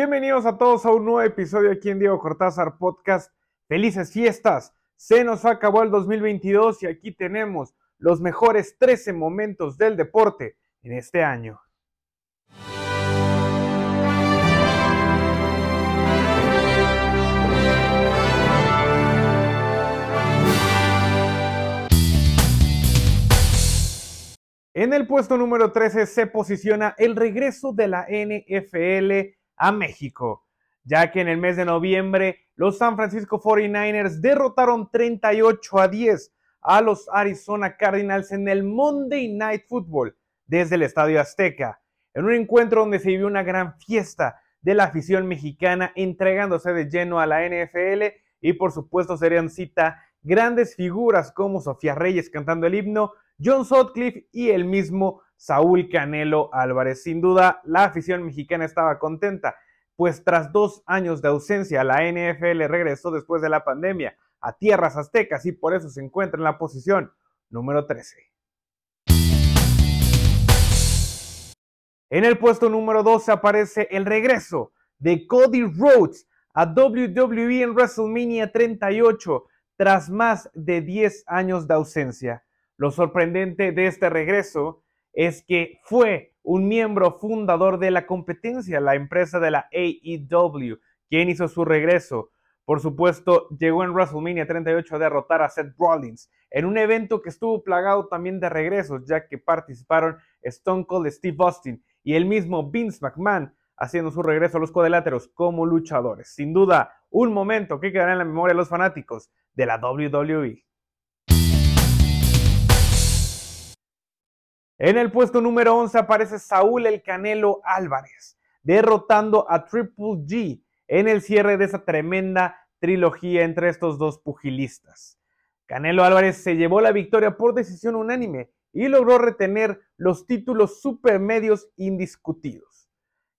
Bienvenidos a todos a un nuevo episodio aquí en Diego Cortázar Podcast. Felices fiestas. Se nos acabó el 2022 y aquí tenemos los mejores 13 momentos del deporte en este año. En el puesto número 13 se posiciona el regreso de la NFL a México, ya que en el mes de noviembre los San Francisco 49ers derrotaron 38 a 10 a los Arizona Cardinals en el Monday Night Football desde el Estadio Azteca, en un encuentro donde se vivió una gran fiesta de la afición mexicana entregándose de lleno a la NFL y por supuesto serían cita grandes figuras como Sofía Reyes cantando el himno, John Sutcliffe y el mismo Saúl Canelo Álvarez. Sin duda, la afición mexicana estaba contenta, pues tras dos años de ausencia, la NFL regresó después de la pandemia a tierras aztecas y por eso se encuentra en la posición número 13. En el puesto número 12 aparece el regreso de Cody Rhodes a WWE en WrestleMania 38 tras más de 10 años de ausencia. Lo sorprendente de este regreso es que fue un miembro fundador de la competencia, la empresa de la AEW, quien hizo su regreso. Por supuesto, llegó en WrestleMania 38 a derrotar a Seth Rollins, en un evento que estuvo plagado también de regresos, ya que participaron Stone Cold Steve Austin y el mismo Vince McMahon, haciendo su regreso a los cuadriláteros como luchadores. Sin duda, un momento que quedará en la memoria de los fanáticos de la WWE. En el puesto número 11 aparece Saúl El Canelo Álvarez, derrotando a Triple G en el cierre de esa tremenda trilogía entre estos dos pugilistas. Canelo Álvarez se llevó la victoria por decisión unánime y logró retener los títulos supermedios indiscutidos.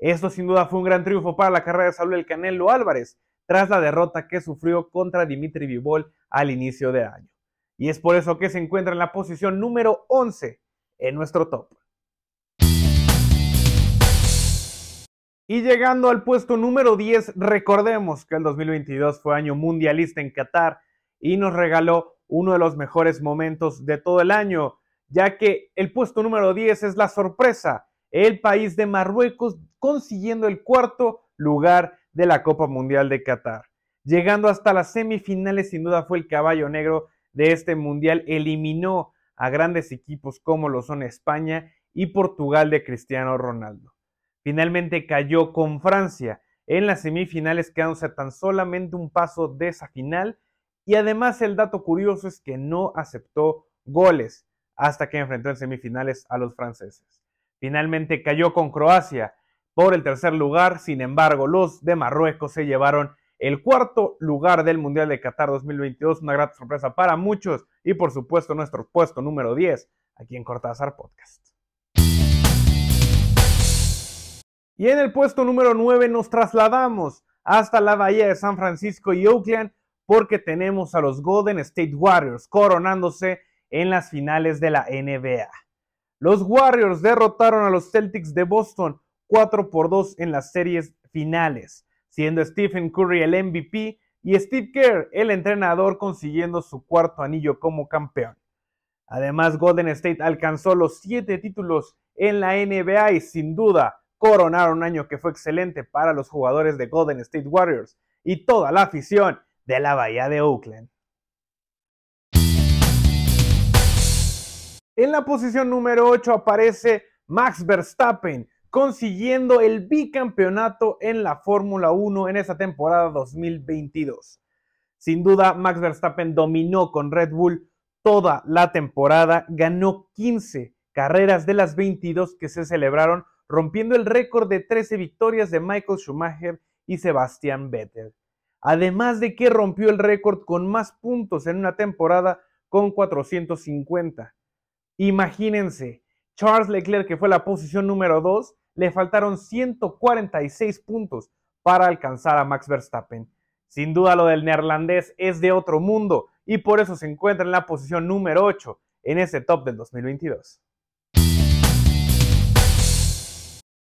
Esto sin duda fue un gran triunfo para la carrera de Saúl El Canelo Álvarez, tras la derrota que sufrió contra Dimitri Vivol al inicio de año. Y es por eso que se encuentra en la posición número 11 en nuestro top. Y llegando al puesto número 10, recordemos que el 2022 fue año mundialista en Qatar y nos regaló uno de los mejores momentos de todo el año, ya que el puesto número 10 es la sorpresa, el país de Marruecos consiguiendo el cuarto lugar de la Copa Mundial de Qatar. Llegando hasta las semifinales, sin duda fue el caballo negro de este mundial. Eliminó a grandes equipos como lo son España y Portugal de Cristiano Ronaldo. Finalmente cayó con Francia en las semifinales, quedándose tan solamente un paso de esa final. Y además el dato curioso es que no aceptó goles hasta que enfrentó en semifinales a los franceses. Finalmente cayó con Croacia por el tercer lugar. Sin embargo, los de Marruecos se llevaron el cuarto lugar del Mundial de Qatar 2022. Una gran sorpresa para muchos y por supuesto nuestro puesto número 10 aquí en Cortázar Podcast. Y en el puesto número 9 nos trasladamos hasta la bahía de San Francisco y Oakland porque tenemos a los Golden State Warriors coronándose en las finales de la NBA. Los Warriors derrotaron a los Celtics de Boston 4 por 2 en las series finales, siendo Stephen Curry el MVP y Steve Kerr el entrenador consiguiendo su cuarto anillo como campeón. Además, Golden State alcanzó los siete títulos en la NBA y sin duda coronaron un año que fue excelente para los jugadores de Golden State Warriors y toda la afición de la Bahía de Oakland. En la posición número 8 aparece Max Verstappen, consiguiendo el bicampeonato en la Fórmula 1 en esa temporada 2022. Sin duda, Max Verstappen dominó con Red Bull toda la temporada, ganó 15 carreras de las 22 que se celebraron, rompiendo el récord de 13 victorias de Michael Schumacher y Sebastian Vettel. Además de que rompió el récord con más puntos en una temporada con 450. Imagínense, Charles Leclerc, que fue la posición número 2, le faltaron 146 puntos para alcanzar a Max Verstappen. Sin duda lo del neerlandés es de otro mundo y por eso se encuentra en la posición número 8 en ese top del 2022.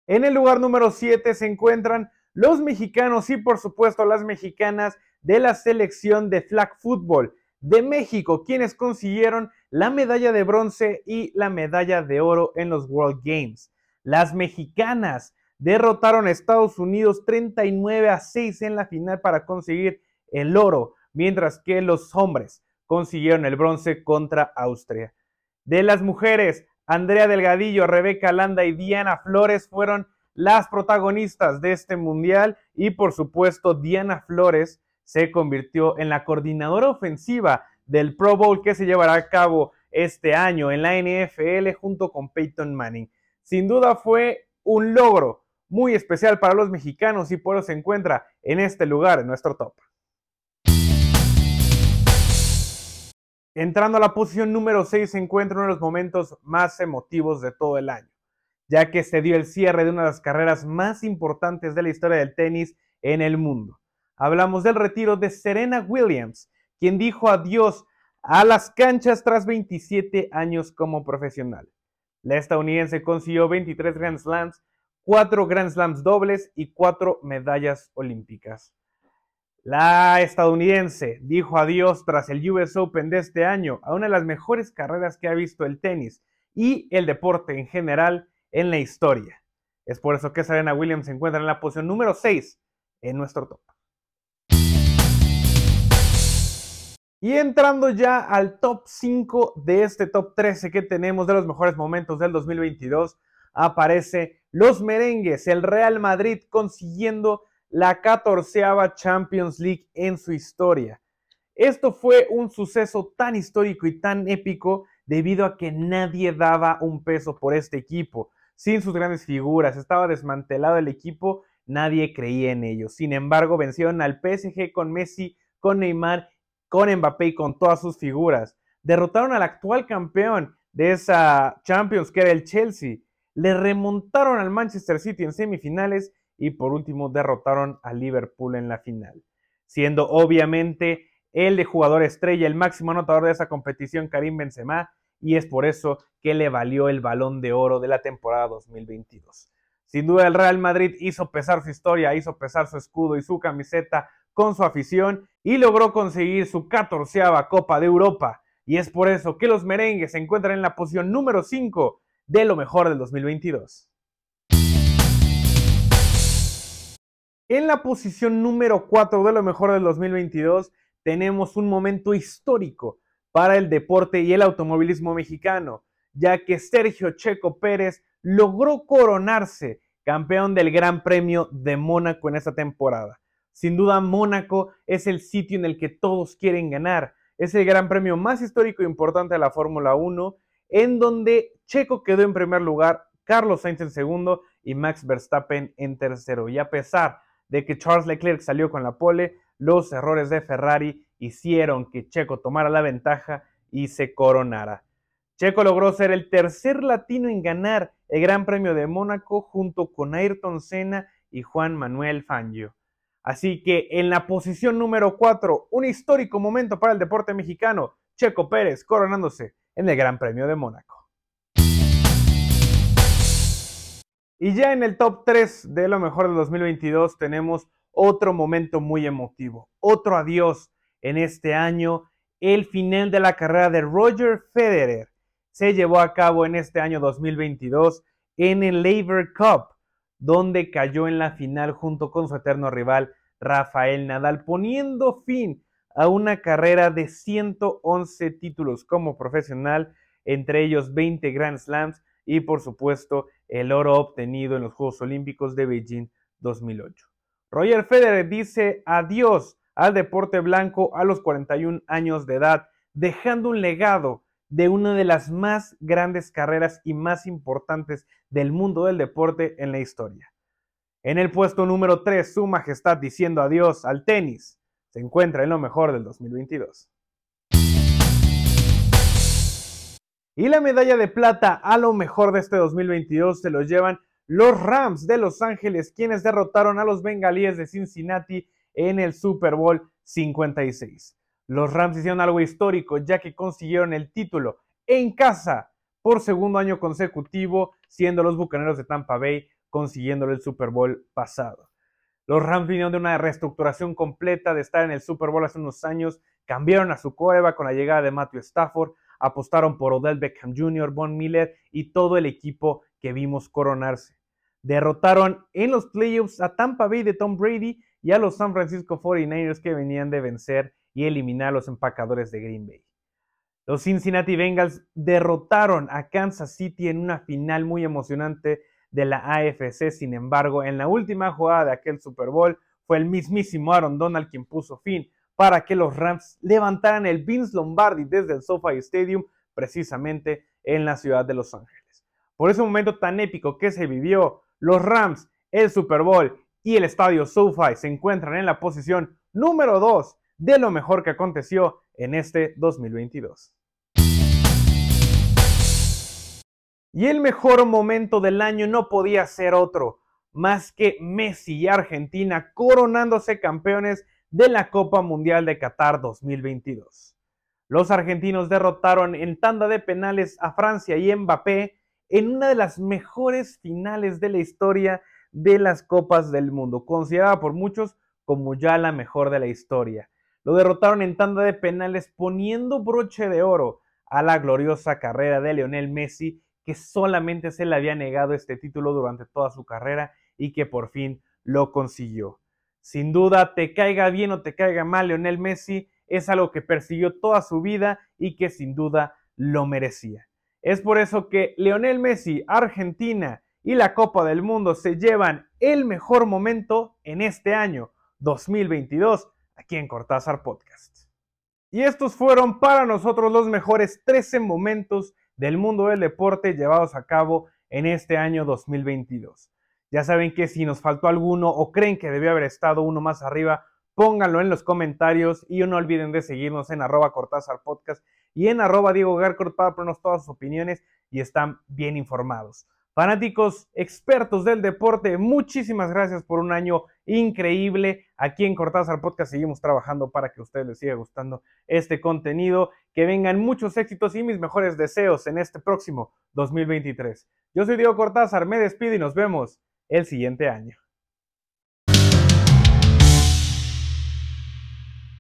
En el lugar número 7 se encuentran los mexicanos y por supuesto las mexicanas de la selección de flag football de México, quienes consiguieron la medalla de bronce y la medalla de oro en los World Games. Las mexicanas derrotaron a Estados Unidos 39 a 6 en la final para conseguir el oro, mientras que los hombres consiguieron el bronce contra Austria. De las mujeres, Andrea Delgadillo, Rebeca Landa y Diana Flores fueron las protagonistas de este mundial y por supuesto Diana Flores se convirtió en la coordinadora ofensiva del Pro Bowl que se llevará a cabo este año en la NFL junto con Peyton Manning. Sin duda fue un logro muy especial para los mexicanos y por eso se encuentra en este lugar, en nuestro top. Entrando a la posición número 6 se encuentra uno de los momentos más emotivos de todo el año, ya que se dio el cierre de una de las carreras más importantes de la historia del tenis en el mundo. Hablamos del retiro de Serena Williams, quien dijo adiós a las canchas tras 27 años como profesional. La estadounidense consiguió 23 Grand Slams, 4 Grand Slams dobles y 4 medallas olímpicas. La estadounidense dijo adiós tras el US Open de este año a una de las mejores carreras que ha visto el tenis y el deporte en general en la historia. Es por eso que Serena Williams se encuentra en la posición número 6 en nuestro top. Y entrando ya al top 5 de este top 13 que tenemos de los mejores momentos del 2022, aparece los merengues, el Real Madrid consiguiendo la catorceava Champions League en su historia. Esto fue un suceso tan histórico y tan épico debido a que nadie daba un peso por este equipo. Sin sus grandes figuras, estaba desmantelado el equipo, nadie creía en ellos. Sin embargo, vencieron al PSG con Messi, con Neymar, con Mbappé y con todas sus figuras. Derrotaron al actual campeón de esa Champions, que era el Chelsea. Le remontaron al Manchester City en semifinales y por último derrotaron a Liverpool en la final, siendo obviamente el de jugador estrella, el máximo anotador de esa competición, Karim Benzema, y es por eso que le valió el balón de oro de la temporada 2022. Sin duda el Real Madrid hizo pesar su historia, hizo pesar su escudo y su camiseta con su afición y logró conseguir su catorceava Copa de Europa. Y es por eso que los merengues se encuentran en la posición número 5 de lo mejor del 2022. En la posición número 4 de lo mejor del 2022 tenemos un momento histórico para el deporte y el automovilismo mexicano, ya que Sergio Checo Pérez logró coronarse campeón del Gran Premio de Mónaco en esta temporada. Sin duda, Mónaco es el sitio en el que todos quieren ganar. Es el gran premio más histórico e importante de la Fórmula 1, en donde Checo quedó en primer lugar, Carlos Sainz en segundo y Max Verstappen en tercero. Y a pesar de que Charles Leclerc salió con la pole, los errores de Ferrari hicieron que Checo tomara la ventaja y se coronara. Checo logró ser el tercer latino en ganar el Gran Premio de Mónaco junto con Ayrton Senna y Juan Manuel Fangio. Así que en la posición número 4, un histórico momento para el deporte mexicano, Checo Pérez coronándose en el Gran Premio de Mónaco. Y ya en el top 3 de lo mejor del 2022 tenemos otro momento muy emotivo, otro adiós en este año, el final de la carrera de Roger Federer. Se llevó a cabo en este año 2022 en el Labor Cup, donde cayó en la final junto con su eterno rival Rafael Nadal, poniendo fin a una carrera de 111 títulos como profesional, entre ellos 20 Grand Slams y por supuesto el oro obtenido en los Juegos Olímpicos de Beijing 2008. Roger Federer dice adiós al deporte blanco a los 41 años de edad, dejando un legado de una de las más grandes carreras y más importantes del mundo del deporte en la historia. En el puesto número 3, Su Majestad diciendo adiós al tenis, se encuentra en lo mejor del 2022. Y la medalla de plata a lo mejor de este 2022 se lo llevan los Rams de Los Ángeles, quienes derrotaron a los Bengalíes de Cincinnati en el Super Bowl 56. Los Rams hicieron algo histórico ya que consiguieron el título en casa por segundo año consecutivo, siendo los Bucaneros de Tampa Bay consiguiéndolo el Super Bowl pasado. Los Rams vinieron de una reestructuración completa de estar en el Super Bowl hace unos años, cambiaron a su coeba con la llegada de Matthew Stafford, apostaron por Odell Beckham Jr., Von Miller y todo el equipo que vimos coronarse. Derrotaron en los playoffs a Tampa Bay de Tom Brady y a los San Francisco 49ers que venían de vencer y eliminar a los empacadores de Green Bay. Los Cincinnati Bengals derrotaron a Kansas City en una final muy emocionante de la AFC. Sin embargo, en la última jugada de aquel Super Bowl fue el mismísimo Aaron Donald quien puso fin para que los Rams levantaran el Vince Lombardi desde el SoFi Stadium, precisamente en la ciudad de Los Ángeles. Por ese momento tan épico que se vivió, los Rams, el Super Bowl y el estadio SoFi se encuentran en la posición número 2 de lo mejor que aconteció en este 2022. Y el mejor momento del año no podía ser otro, más que Messi y Argentina coronándose campeones de la Copa Mundial de Qatar 2022. Los argentinos derrotaron en tanda de penales a Francia y Mbappé en una de las mejores finales de la historia de las Copas del Mundo, considerada por muchos como ya la mejor de la historia. Lo derrotaron en tanda de penales poniendo broche de oro a la gloriosa carrera de Lionel Messi que solamente se le había negado este título durante toda su carrera y que por fin lo consiguió. Sin duda, te caiga bien o te caiga mal, Leonel Messi es algo que persiguió toda su vida y que sin duda lo merecía. Es por eso que Leonel Messi, Argentina y la Copa del Mundo se llevan el mejor momento en este año 2022 aquí Cortázar Podcast. Y estos fueron para nosotros los mejores 13 momentos del mundo del deporte llevados a cabo en este año 2022. Ya saben que si nos faltó alguno o creen que debió haber estado uno más arriba, pónganlo en los comentarios y no olviden de seguirnos en arroba Cortázar Podcast y en arroba Diego Garcort para ponernos todas sus opiniones y están bien informados. Fanáticos expertos del deporte, muchísimas gracias por un año increíble. Aquí en Cortázar Podcast seguimos trabajando para que a ustedes les siga gustando este contenido, que vengan muchos éxitos y mis mejores deseos en este próximo 2023. Yo soy Diego Cortázar, me despido y nos vemos el siguiente año.